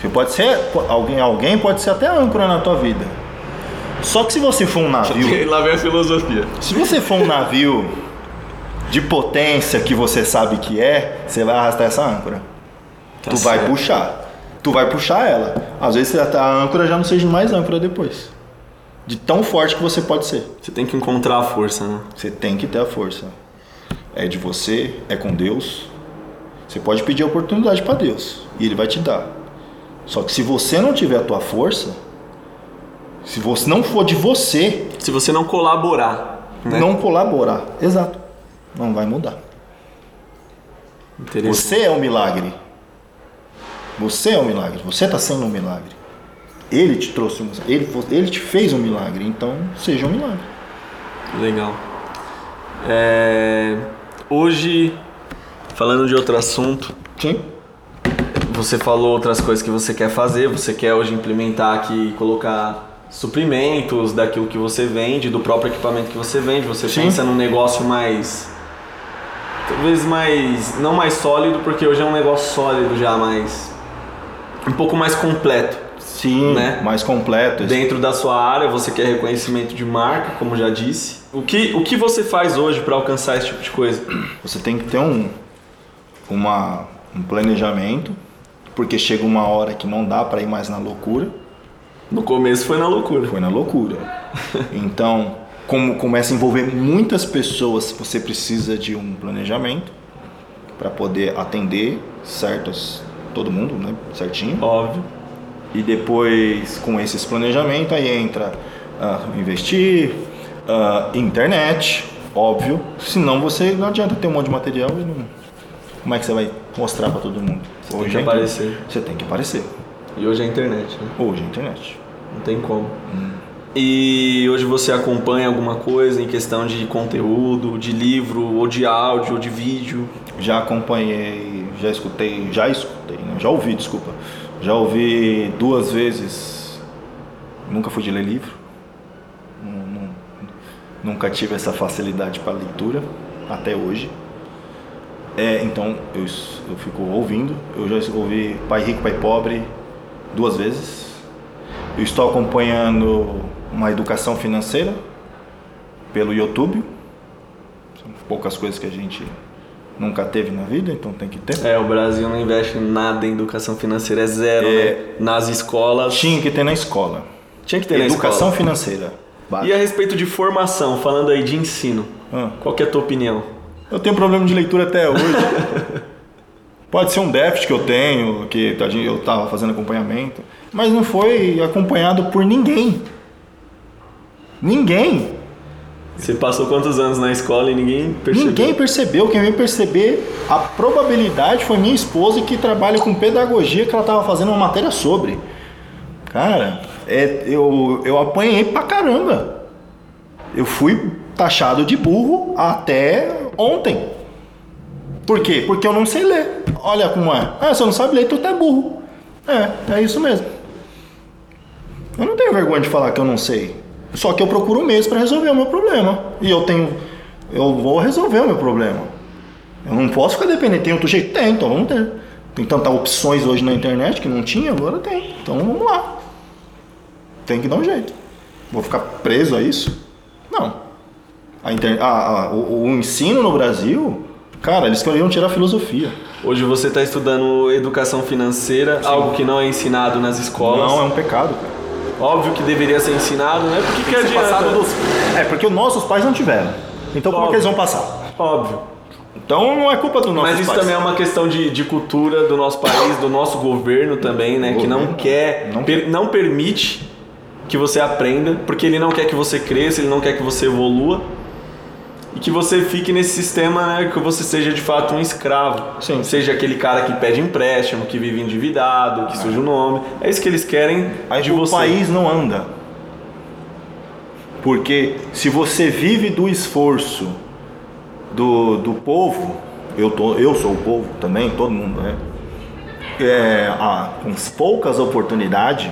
Você pode ser. Alguém, alguém pode ser até âncora na tua vida. Só que se você for um navio. Lá vem a filosofia. Se você for um navio de potência que você sabe que é, você vai arrastar essa âncora. Tá tu vai certo. puxar. Tu vai puxar ela. Às vezes a âncora já não seja mais âncora depois. De tão forte que você pode ser. Você tem que encontrar a força, né? Você tem que ter a força. É de você, é com Deus. Você pode pedir a oportunidade para Deus e Ele vai te dar. Só que se você não tiver a tua força, se você não for de você, Se você não colaborar, né? não colaborar, exato, não vai mudar. Você é um milagre. Você é um milagre. Você está sendo um milagre. Ele te trouxe um, ele, ele te fez um milagre. Então seja um milagre. Legal. É, Hoje, falando de outro assunto, Sim. Você falou outras coisas que você quer fazer, você quer hoje implementar aqui, colocar suprimentos daquilo que você vende, do próprio equipamento que você vende. Você Sim. pensa num negócio mais. Talvez mais. Não mais sólido, porque hoje é um negócio sólido já, mas. Um pouco mais completo. Sim, Né? mais completo. Dentro da sua área, você quer reconhecimento de marca, como já disse. O que, o que você faz hoje para alcançar esse tipo de coisa? Você tem que ter um, uma, um planejamento, porque chega uma hora que não dá para ir mais na loucura. No começo foi na loucura. Foi na loucura. Então, como começa a envolver muitas pessoas, você precisa de um planejamento para poder atender certos todo mundo, né, certinho. Óbvio. E depois, com esses planejamentos, aí entra ah, investir, ah, internet, óbvio. Senão você não adianta ter um monte de material e não. Como é que você vai mostrar para todo mundo? Você tem que aparecer. Você tem que aparecer. E hoje é internet, né? Hoje é internet. Não tem como. E hoje você acompanha alguma coisa em questão de conteúdo, de livro, ou de áudio, ou de vídeo? Já acompanhei, já escutei, já escutei, né? já ouvi, desculpa. Já ouvi duas vezes. Nunca fui de ler livro. Nunca tive essa facilidade para leitura, até hoje. É, então eu, eu fico ouvindo. Eu já ouvi Pai Rico, Pai Pobre duas vezes. Eu estou acompanhando uma educação financeira pelo YouTube. São poucas coisas que a gente nunca teve na vida, então tem que ter. É, o Brasil não investe nada em educação financeira, é zero, É. né? Nas escolas. Tinha que ter na escola. Tinha que ter na Educação financeira. E a respeito de formação, falando aí de ensino, Ah. qual que é a tua opinião? Eu tenho problema de leitura até hoje. Pode ser um déficit que eu tenho, que eu estava fazendo acompanhamento, mas não foi acompanhado por ninguém. Ninguém. Você passou quantos anos na escola e ninguém percebeu? Ninguém percebeu. Quem veio perceber a probabilidade foi minha esposa que trabalha com pedagogia que ela estava fazendo uma matéria sobre. Cara, é, eu, eu apanhei pra caramba. Eu fui taxado de burro até ontem. Por quê? Porque eu não sei ler. Olha como é. Ah, você não sabe ler, tu tá burro. É, é isso mesmo. Eu não tenho vergonha de falar que eu não sei. Só que eu procuro um mês para resolver o meu problema. E eu tenho. Eu vou resolver o meu problema. Eu não posso ficar dependente. Tem outro jeito? Tem, então vamos ter. Tem tantas opções hoje na internet que não tinha, agora tem. Então vamos lá. Tem que dar um jeito. Vou ficar preso a isso? Não. A inter... a, a, o, o ensino no Brasil, cara, eles queriam tirar a filosofia. Hoje você está estudando educação financeira, Sim. algo que não é ensinado nas escolas. Não, é um pecado, cara. Óbvio que deveria ser ensinado, né? Porque que, que adianta? Dos... É, porque os nossos pais não tiveram. Então Óbvio. como é que eles vão passar? Óbvio. Então não é culpa do nosso Mas isso pais. também é uma questão de, de cultura do nosso país, do nosso governo também, né? que não quer, não, per, não permite que você aprenda, porque ele não quer que você cresça, ele não quer que você evolua e que você fique nesse sistema, né, que você seja de fato um escravo. Sim. Seja aquele cara que pede empréstimo, que vive endividado, que suja o nome. É isso que eles querem Aí de o você. O país não anda. Porque se você vive do esforço do, do povo, eu, tô, eu sou o povo também, todo mundo, né? É, ah, com poucas oportunidades,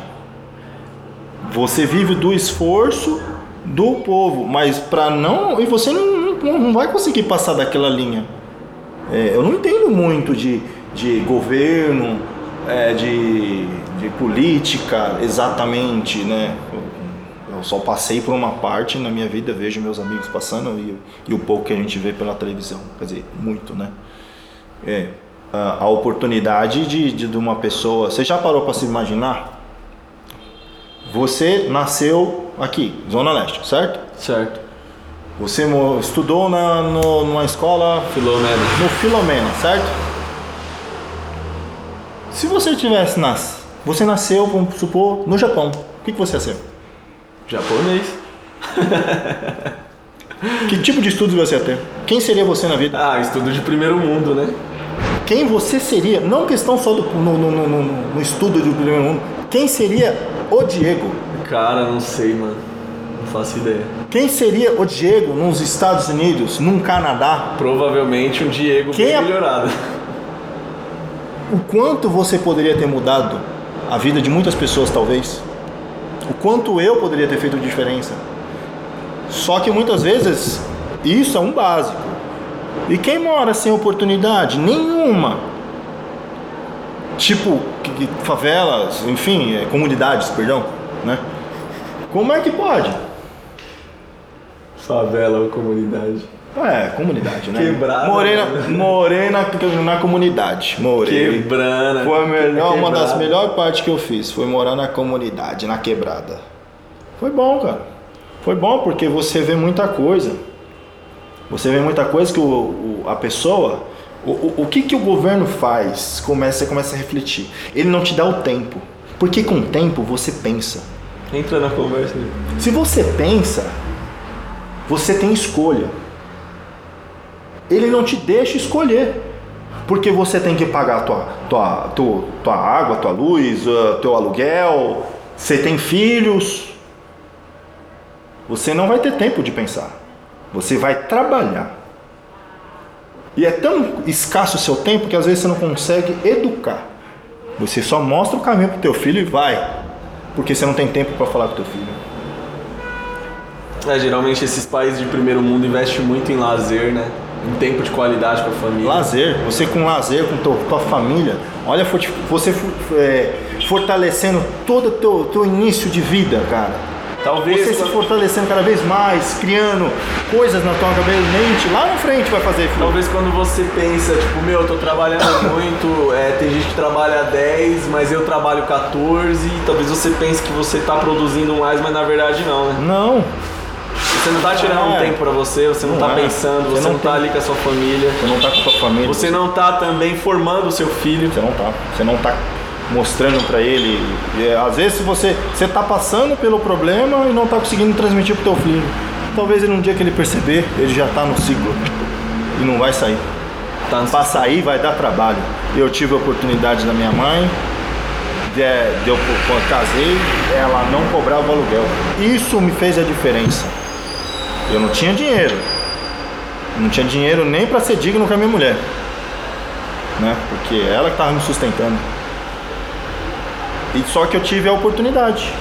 você vive do esforço do povo, mas para não. E você não, não, vai conseguir passar daquela linha. É, eu não entendo muito de, de governo, é, de, de política exatamente, né? Eu, eu, só passei por uma parte na minha vida, vejo meus amigos passando e, e o pouco que a gente vê pela televisão, quer dizer, muito, né? É, a, a oportunidade de, de, de uma pessoa. Você já parou para se imaginar? Você nasceu aqui, Zona Leste, certo? Certo. Você estudou na, no, numa escola. Filomena. No Filomena, certo? Se você tivesse nascido. Você nasceu, vamos supor, no Japão. O que, que você ia ser? Japonês. que tipo de estudos você ia ter? Quem seria você na vida? Ah, estudo de primeiro mundo, né? Quem você seria? Não questão só do, no, no, no, no estudo de primeiro mundo. Quem seria o Diego? Cara, não sei, mano. Não faço ideia. Quem seria o Diego nos Estados Unidos, num Canadá? Provavelmente um Diego Quem bem é... melhorado. O quanto você poderia ter mudado a vida de muitas pessoas, talvez? O quanto eu poderia ter feito diferença? Só que muitas vezes isso é um básico. E quem mora sem oportunidade? Nenhuma. Tipo, favelas, enfim, é, comunidades, perdão, né? Como é que pode? Favela ou comunidade? É, comunidade, né? Quebrada. Morei na, né? morei na, comunidade. Morei. Quebrana. Foi a melhor, uma das melhores partes que eu fiz. Foi morar na comunidade, na quebrada. Foi bom, cara. Foi bom porque você vê muita coisa. Você vê muita coisa que o, o a pessoa. O, o, o, que, que o governo faz? Começa, você começa a refletir. Ele não te dá o tempo. Porque com o tempo você pensa. Entra na conversa. Se você pensa, você tem escolha. Ele não te deixa escolher. Porque você tem que pagar tua, tua, tua, tua água, tua luz, uh, teu aluguel, você tem filhos. Você não vai ter tempo de pensar. Você vai trabalhar. E é tão escasso o seu tempo que às vezes você não consegue educar. Você só mostra o caminho pro teu filho e vai porque você não tem tempo para falar com teu filho. É, geralmente esses países de primeiro mundo investem muito em lazer, né? Em tempo de qualidade com a família. Lazer, você com lazer, com tua, tua família, olha você é, fortalecendo todo o teu, teu início de vida, cara Talvez. Você se fortalecendo cada vez mais, criando coisas na tua mente, lá na frente vai fazer filho. Talvez quando você pensa, tipo, meu, eu tô trabalhando muito, é, tem gente que trabalha 10, mas eu trabalho 14, talvez você pense que você tá produzindo mais, mas na verdade não, né? Não. Você não tá tirando um É. tempo pra você, você não, Não tá é. pensando, Você você não, não tá tem- ali com a sua família. Você não tá com a sua família. Você não tá também formando o seu filho. Você não tá. Você não tá mostrando pra ele. E, é, às vezes você você tá passando pelo problema e não tá conseguindo transmitir pro teu filho. Talvez ele um dia que ele perceber, ele já tá no ciclo e não vai sair. Tá Pra sair vai dar trabalho. Eu tive a oportunidade da minha mãe, de, de eu, quando casei, ela não cobrava o aluguel. Isso me fez a diferença. Eu não tinha dinheiro. Não tinha dinheiro nem para ser digno com a minha mulher. Né? Porque ela que estava me sustentando. E só que eu tive a oportunidade.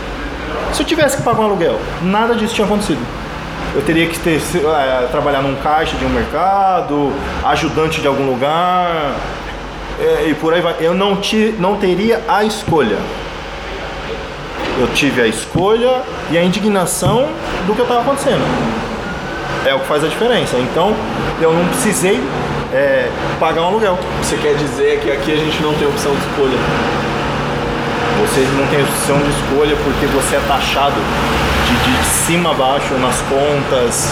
Se eu tivesse que pagar um aluguel, nada disso tinha acontecido. Eu teria que ter, eh, trabalhar num caixa de um mercado, ajudante de algum lugar, eh, e por aí vai. Eu não, ti, não teria a escolha. Eu tive a escolha e a indignação do que estava acontecendo. É o que faz a diferença. Então, eu não precisei eh, pagar um aluguel. Você quer dizer que aqui a gente não tem opção de escolha. Você não tem opção de escolha porque você é taxado de, de cima a baixo nas contas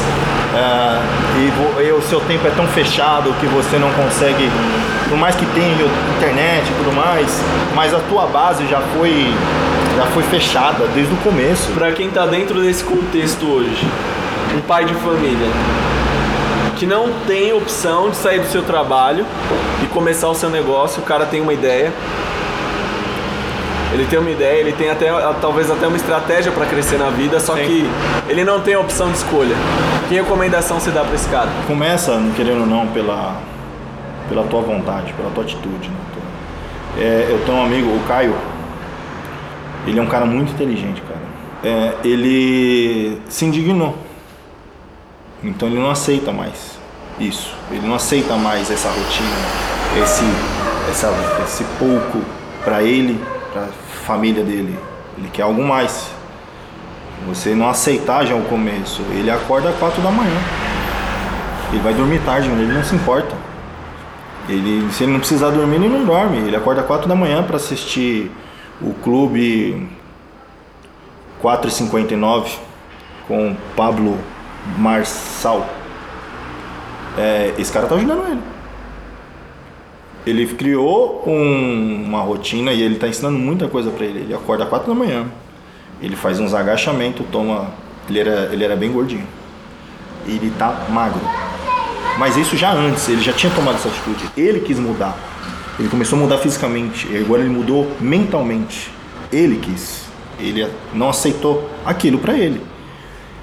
ah, e, vo- e o seu tempo é tão fechado que você não consegue, por mais que tenha internet e tudo mais, mas a tua base já foi, já foi fechada desde o começo. Pra quem tá dentro desse contexto hoje, um pai de família que não tem opção de sair do seu trabalho e começar o seu negócio, o cara tem uma ideia. Ele tem uma ideia, ele tem até talvez até uma estratégia para crescer na vida, só Sim. que ele não tem a opção de escolha. Que recomendação você dá para esse cara? Começa, não querendo ou não, pela, pela tua vontade, pela tua atitude. Né? Tua- É, eu tenho um amigo, o Caio, ele é um cara muito inteligente, cara. É, ele se indignou. Então ele não aceita mais isso. Ele não aceita mais essa rotina, esse, essa, esse pouco para ele, para família dele. Ele quer algo mais. Você não aceitar já o começo. Ele acorda às quatro da manhã. Ele vai dormir tarde, ele não se importa. Ele, se ele não precisar dormir, ele não dorme. Ele acorda às 4 da manhã para assistir o clube 4,59 com Pablo Marçal. É, esse cara tá ajudando ele. Ele criou um- uma rotina e ele tá ensinando muita coisa para ele. Ele acorda às 4 da manhã. Ele faz uns agachamentos, toma. Ele era, ele era bem gordinho. Ele tá magro. Mas isso já antes, ele já tinha tomado essa atitude. Ele quis mudar. Ele começou a mudar fisicamente. Agora ele mudou mentalmente. Ele quis. Ele não aceitou aquilo pra ele.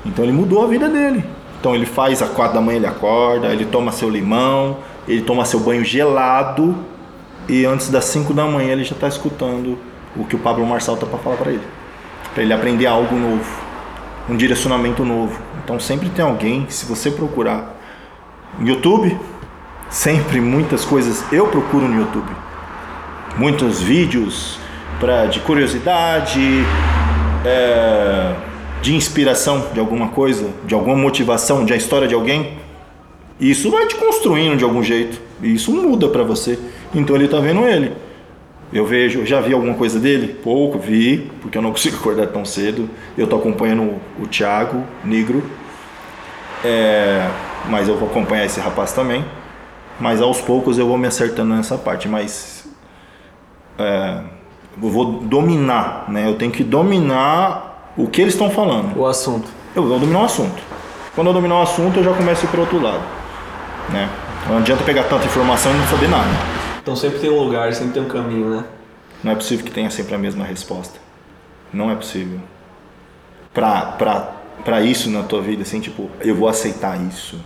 Então ele mudou a vida dele. Então ele faz às quatro da manhã, ele acorda, ele toma seu limão, ele toma seu banho gelado. E antes das 5 da manhã ele já está escutando o que o Pablo Marçal tá para falar para ele. Para ele aprender algo novo, um direcionamento novo. Então sempre tem alguém, se você procurar no YouTube, sempre muitas coisas eu procuro no YouTube. Muitos vídeos pra, de curiosidade, é, de inspiração de alguma coisa, de alguma motivação, de a história de alguém. Isso vai te construindo de algum jeito. E isso muda pra você. Então ele tá vendo ele. Eu vejo, já vi alguma coisa dele? Pouco, vi, porque eu não consigo acordar tão cedo. Eu tô acompanhando o, o Thiago Negro. É, mas eu vou acompanhar esse rapaz também. Mas aos poucos eu vou me acertando nessa parte. Mas é, eu vou dominar, né? Eu tenho que dominar o que eles estão falando. O assunto. Eu vou dominar o assunto. Quando eu dominar o assunto, eu já começo para outro lado. Né? Não adianta pegar tanta informação e não saber nada. Então sempre tem um lugar, sempre tem um caminho, né? Não é possível que tenha sempre a mesma resposta. Não é possível. Pra, pra, pra isso na tua vida, assim, tipo, eu vou aceitar isso.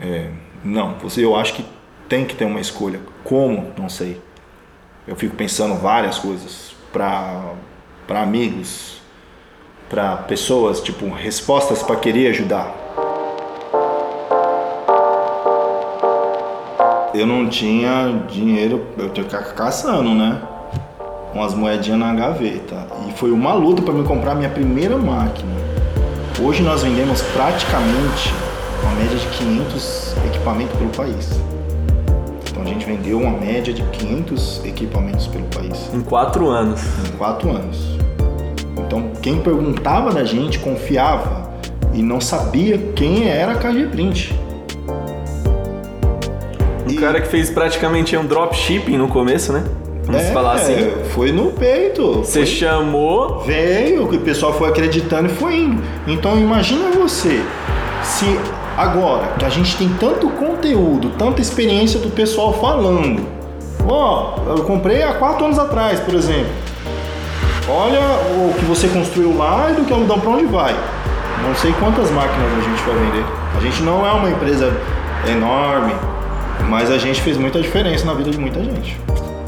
É, não, você, eu acho que tem que ter uma escolha. Como? Não sei. Eu fico pensando várias coisas pra, pra amigos, pra pessoas, tipo, respostas pra querer ajudar. Eu não tinha dinheiro, eu tinha que ficar caçando, né? Umas moedinhas na gaveta. E foi uma luta para me comprar minha primeira máquina. Hoje nós vendemos praticamente uma média de 500 equipamentos pelo país. Então a gente vendeu uma média de 500 equipamentos pelo país Em quatro anos. em quatro anos. Então, quem perguntava da gente confiava e não sabia quem era a KG Print. O cara que fez praticamente um dropshipping no começo, né? Vamos é, falar assim. Foi no peito. Você foi, chamou. Veio, o pessoal foi acreditando e foi indo. Então imagina você, se agora que a gente tem tanto conteúdo, tanta experiência do pessoal falando. Ó, oh, eu comprei há quatro anos atrás, por exemplo. Olha o que você construiu lá e do que algodão para onde vai. Não sei quantas máquinas a gente vai vender. A gente não é uma empresa enorme, mas a gente fez muita diferença na vida de muita gente.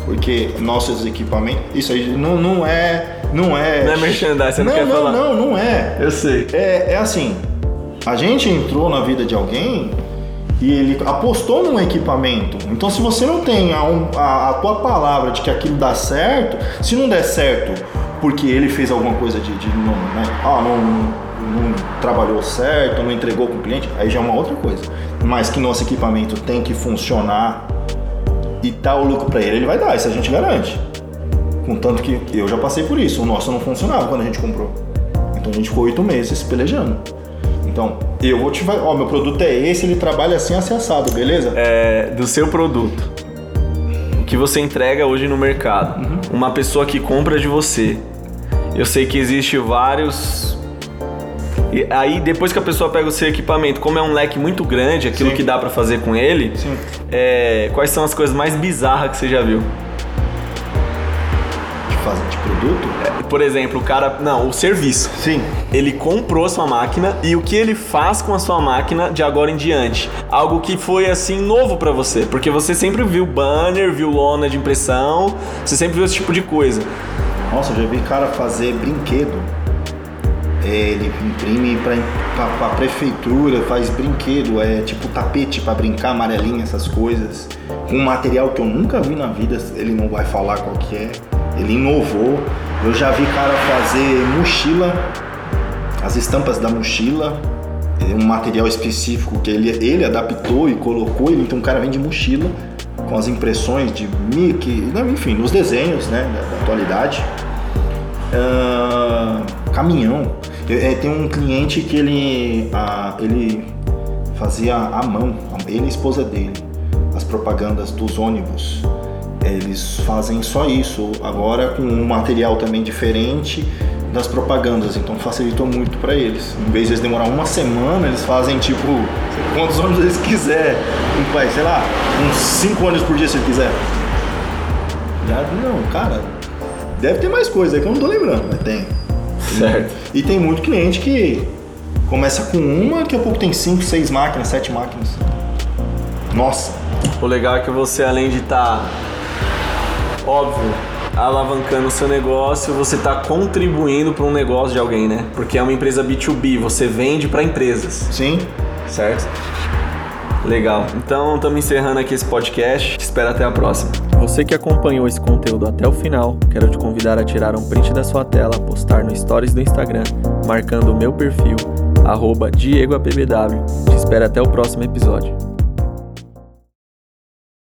Porque nossos equipamentos, isso aí não, não é. Não é. Não é merchandising, você não, não quer não, falar. Não, não é. Eu sei. É, é assim, a gente entrou na vida de alguém e ele apostou num equipamento. Então, se você não tem a, a, a, tua palavra de que aquilo dá certo, se não der certo porque ele fez alguma coisa de, de não, né? ah, não, não, trabalhou certo, não entregou para o cliente, aí já é uma outra coisa. Mas que nosso equipamento tem que funcionar e dar o lucro para ele, ele vai dar, isso a gente garante. Contanto que eu já passei por isso, o nosso não funcionava quando a gente comprou. Então a gente ficou oito meses pelejando. Então, eu vou te falar, ó, meu produto é esse, ele trabalha assim, assim assado, beleza? É, do seu produto. O que você entrega hoje no mercado. Uhum. Uma pessoa que compra de você. Eu sei que existe vários e aí, depois que a pessoa pega o seu equipamento, como é um leque muito grande, aquilo Sim. que dá para fazer com ele, é, quais são as coisas mais bizarras que você já viu? De fazer de produto? É, por exemplo, o cara. Não, o serviço. Sim. Ele comprou a sua máquina e o que ele faz com a sua máquina de agora em diante? Algo que foi assim novo para você, porque você sempre viu banner, viu lona de impressão, você sempre viu esse tipo de coisa. Nossa, eu já vi cara fazer brinquedo ele imprime para a prefeitura, faz brinquedo, é tipo tapete para brincar, amarelinha, essas coisas. Com um material que eu nunca vi na vida, ele não vai falar qual que é. Ele inovou. Eu já vi cara fazer mochila, as estampas da mochila, um material específico que ele, ele adaptou e colocou. Então o cara vende mochila com as impressões de Mickey, enfim, nos desenhos né, da, da atualidade. Uh, caminhão. É, tem um cliente que ele, a, ele fazia à mão, ele e a esposa dele, as propagandas dos ônibus. Eles fazem só isso, agora com um material também diferente das propagandas, então facilitou muito para eles. Em vez de eles demorar uma semana, eles fazem tipo quantos ônibus eles quiser, vai, sei lá, uns 5 ônibus por dia se ele quiser. Já, não, cara, deve ter mais coisa aí que eu não tô lembrando, mas tem. Certo. E tem muito cliente que começa com uma, daqui a pouco tem cinco, seis máquinas, sete máquinas. Nossa. O legal é que você, além de estar, tá, óbvio, alavancando o seu negócio, você está contribuindo para um negócio de alguém, né? Porque é uma empresa B2B, você vende para empresas. Sim. Certo? Legal. Então, estamos encerrando aqui esse podcast. Espero até a próxima. Você que acompanhou esse conteúdo até o final, quero te convidar a tirar um print da sua tela, postar no Stories do Instagram, marcando o meu perfil, DiegoAPBW. Te espero até o próximo episódio.